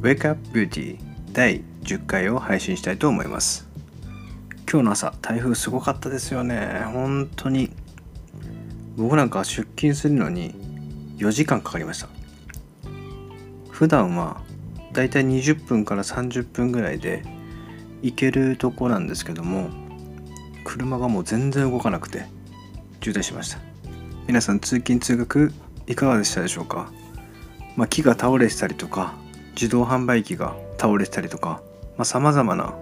Wake Up Beauty 第10回を配信したいと思います。今日の朝台風すごかったですよね。本当に。僕なんか出勤するのに4時間かかりました。普段はだいたい20分から30分ぐらいで行けるとこなんですけども車がもう全然動かなくて渋滞しました。皆さん通勤通学いかがでしたでしょうか、まあ、木が倒れてたりとか自動販売機が倒れてたりとかさまざ、まな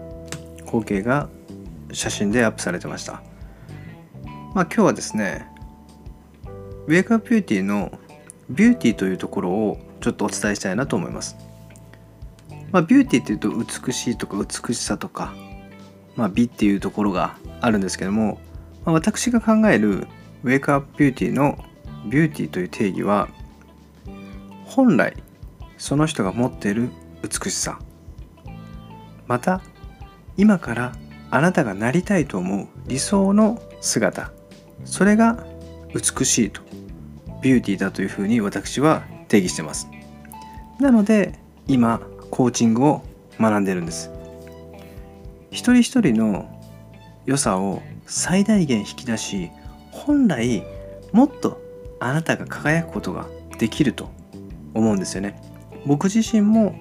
光景が写真でアップされてました。まあ今日はですねウェイクアップビューティーのビューティーというところをちょっとお伝えしたいなと思います。まあ、ビューティーっていうと美しいとか美しさとか、まあ、美っていうところがあるんですけども、まあ、私が考えるウェイクアップビューティーのビューティーという定義は本来その人が持っている美しさ。また今からあなたがなりたいと思う理想の姿。それが美しいとビューティーだというふうに私は定義してます。なので今コーチングを学んでるんです。一人一人の良さを最大限引き出し本来もっとあなたが輝くことができると思うんですよね。僕自身も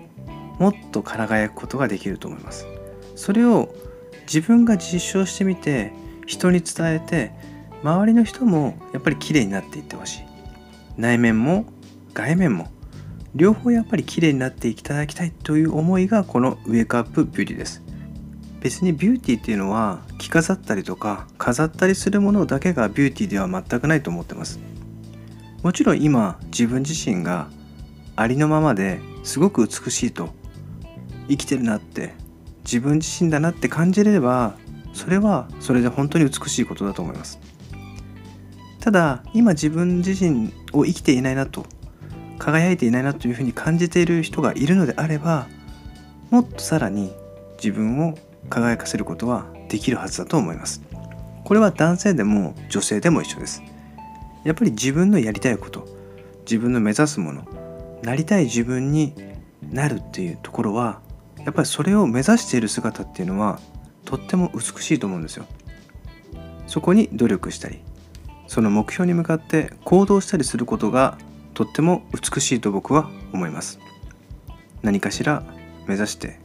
もっと輝くことができると思います。それを自分が実証してみて人に伝えて周りの人もやっぱり綺麗になっていってほしい。内面も外面も両方やっぱり綺麗になっていただきたいという思いがこのウェイクアップビューティーです。別にビューティーっていうのは着飾ったりとか飾ったりするものだけがビューティーでは全くないと思ってます。もちろん今自分自身がありのままですごく美しいと生きてるなって自分自身だなって感じれればそれはそれで本当に美しいことだと思います。ただ今自分自身を生きていないなと輝いていないなというふうに感じている人がいるのであればもっとさらに自分を輝かせることはできるはずだと思います。これは男性でも女性でも一緒です。やっぱり自分のやりたいこと自分の目指すものなりたい自分になるっていうところはやっぱりそれを目指している姿っていうのはとっても美しいと思うんですよ。そこに努力したりその目標に向かって行動したりすることがとっても美しいと僕は思います。何かしら目指して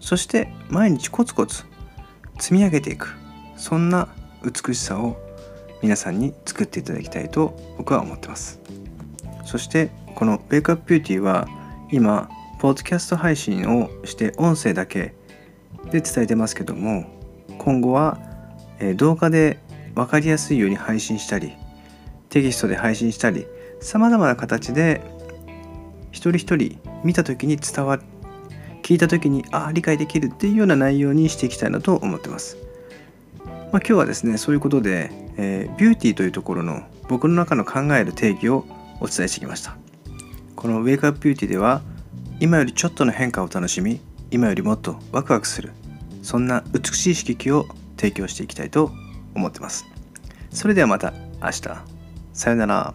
そして毎日コツコツ積み上げていくそんな美しさを皆さんに作っていただきたいと僕は思ってます。そしてこの「Wake Up Beauty」は今ポッドキャスト配信をして音声だけで伝えてますけども今後は動画で分かりやすいように配信したりテキストで配信したりさまざまな形で一人一人見た時に伝わ聞いた時にああ理解できるっていうような内容にしていきたいなと思ってます。まあ、今日はですねそういうことで、えー、ビューティーというところの僕の中の考える定義をお伝えしてきました。この Wake Up Beauty では今よりちょっとの変化を楽しみ今よりもっとワクワクするそんな美しい刺激を提供していきたいと思ってます。それではまた明日さよなら。